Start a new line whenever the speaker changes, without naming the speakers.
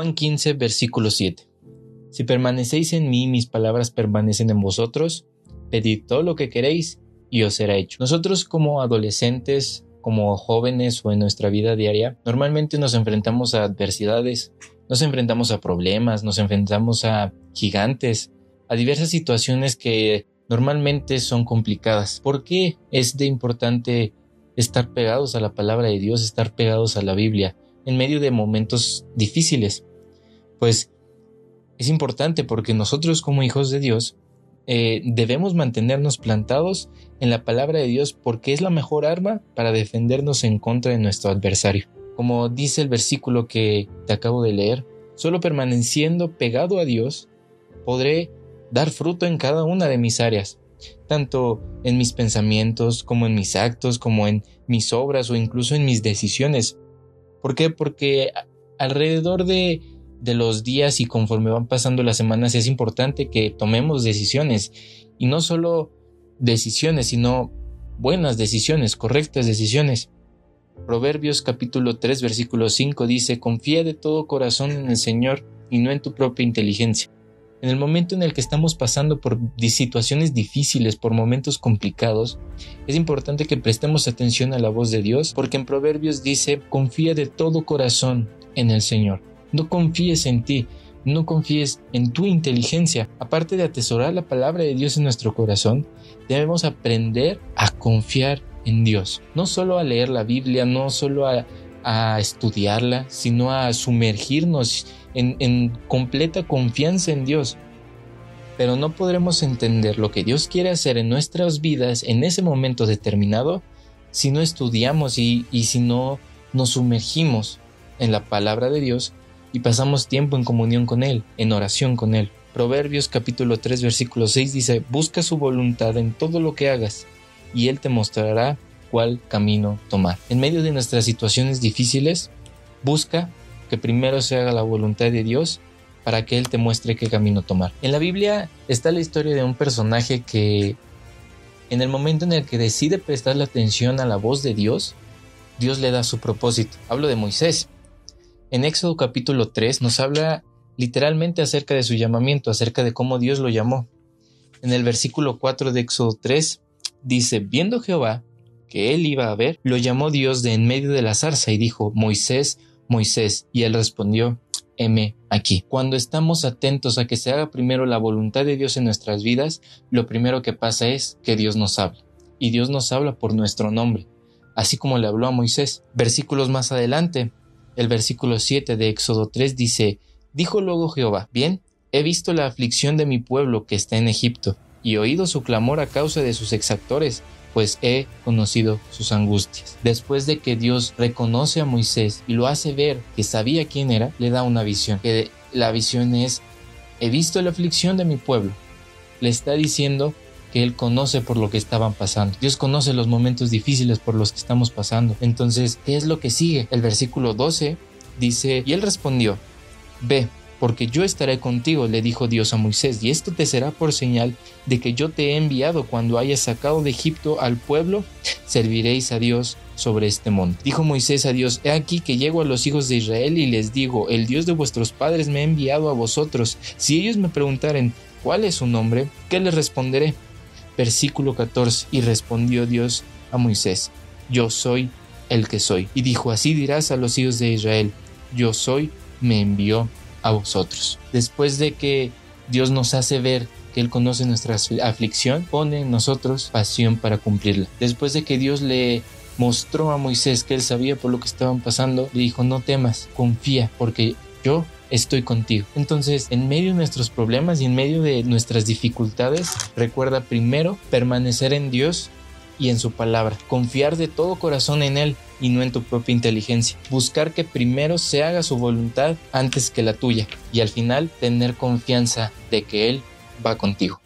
Juan 15, versículo 7. Si permanecéis en mí, mis palabras permanecen en vosotros, pedid todo lo que queréis y os será hecho. Nosotros como adolescentes, como jóvenes o en nuestra vida diaria, normalmente nos enfrentamos a adversidades, nos enfrentamos a problemas, nos enfrentamos a gigantes, a diversas situaciones que normalmente son complicadas. ¿Por qué es de importante estar pegados a la palabra de Dios, estar pegados a la Biblia en medio de momentos difíciles? Pues es importante porque nosotros como hijos de Dios eh, debemos mantenernos plantados en la palabra de Dios porque es la mejor arma para defendernos en contra de nuestro adversario. Como dice el versículo que te acabo de leer, solo permaneciendo pegado a Dios podré dar fruto en cada una de mis áreas, tanto en mis pensamientos como en mis actos, como en mis obras o incluso en mis decisiones. ¿Por qué? Porque alrededor de, de los días y conforme van pasando las semanas es importante que tomemos decisiones y no solo decisiones, sino buenas decisiones, correctas decisiones. Proverbios capítulo 3 versículo 5 dice, confía de todo corazón en el Señor y no en tu propia inteligencia. En el momento en el que estamos pasando por situaciones difíciles, por momentos complicados, es importante que prestemos atención a la voz de Dios, porque en Proverbios dice, confía de todo corazón en el Señor. No confíes en ti, no confíes en tu inteligencia. Aparte de atesorar la palabra de Dios en nuestro corazón, debemos aprender a confiar en Dios. No solo a leer la Biblia, no solo a, estudiarla, sino a sumergirnos en, completa confianza en Dios. Pero no podremos entender lo que Dios quiere hacer en nuestras vidas en ese momento determinado si no estudiamos y si no nos sumergimos en la palabra de Dios y pasamos tiempo en comunión con Él, en oración con Él. Proverbios capítulo 3 versículo 6 dice, Busca su voluntad en todo lo que hagas, y Él te mostrará cuál camino tomar. En medio de nuestras situaciones difíciles, busca que primero se haga la voluntad de Dios para que Él te muestre qué camino tomar. En la Biblia está la historia de un personaje que en el momento en el que decide prestar la atención a la voz de Dios, Dios le da su propósito. Hablo de Moisés. En Éxodo capítulo 3 nos habla literalmente acerca de su llamamiento, acerca de cómo Dios lo llamó. En el versículo 4 de Éxodo 3 dice, viendo Jehová que él iba a ver, lo llamó Dios de en medio de la zarza y dijo, Moisés, Moisés, y él respondió, heme aquí. Cuando estamos atentos a que se haga primero la voluntad de Dios en nuestras vidas, lo primero que pasa es que Dios nos habla. Y Dios nos habla por nuestro nombre, así como le habló a Moisés. Versículos más adelante, el versículo 7 de Éxodo 3 dice, Dijo luego Jehová, bien, he visto la aflicción de mi pueblo que está en Egipto, y oído su clamor a causa de sus exactores, pues he conocido sus angustias. Después de que Dios reconoce a Moisés y lo hace ver que sabía quién era, le da una visión. Que la visión es, he visto la aflicción de mi pueblo. Le está diciendo que Él conoce por lo que estaban pasando. Dios conoce los momentos difíciles por los que estamos pasando. Entonces, ¿qué es lo que sigue? El versículo 12 dice, y Él respondió, ve, porque yo estaré contigo, le dijo Dios a Moisés, y esto te será por señal de que yo te he enviado cuando hayas sacado de Egipto al pueblo, serviréis a Dios sobre este monte. Dijo Moisés a Dios, he aquí que llego a los hijos de Israel y les digo, el Dios de vuestros padres me ha enviado a vosotros. Si ellos me preguntaren, ¿cuál es su nombre? ¿Qué les responderé? Versículo 14, y respondió Dios a Moisés, yo soy el que soy. Y dijo, así dirás a los hijos de Israel, yo soy, me envió a vosotros. Después de que Dios nos hace ver que Él conoce nuestra aflicción, pone en nosotros pasión para cumplirla. Después de que Dios le mostró a Moisés que Él sabía por lo que estaban pasando, le dijo, no temas, confía, porque yo estoy contigo. Entonces, en medio de nuestros problemas y en medio de nuestras dificultades, recuerda primero permanecer en Dios y en su palabra, confiar de todo corazón en Él y no en tu propia inteligencia, buscar que primero se haga su voluntad antes que la tuya y al final tener confianza de que Él va contigo.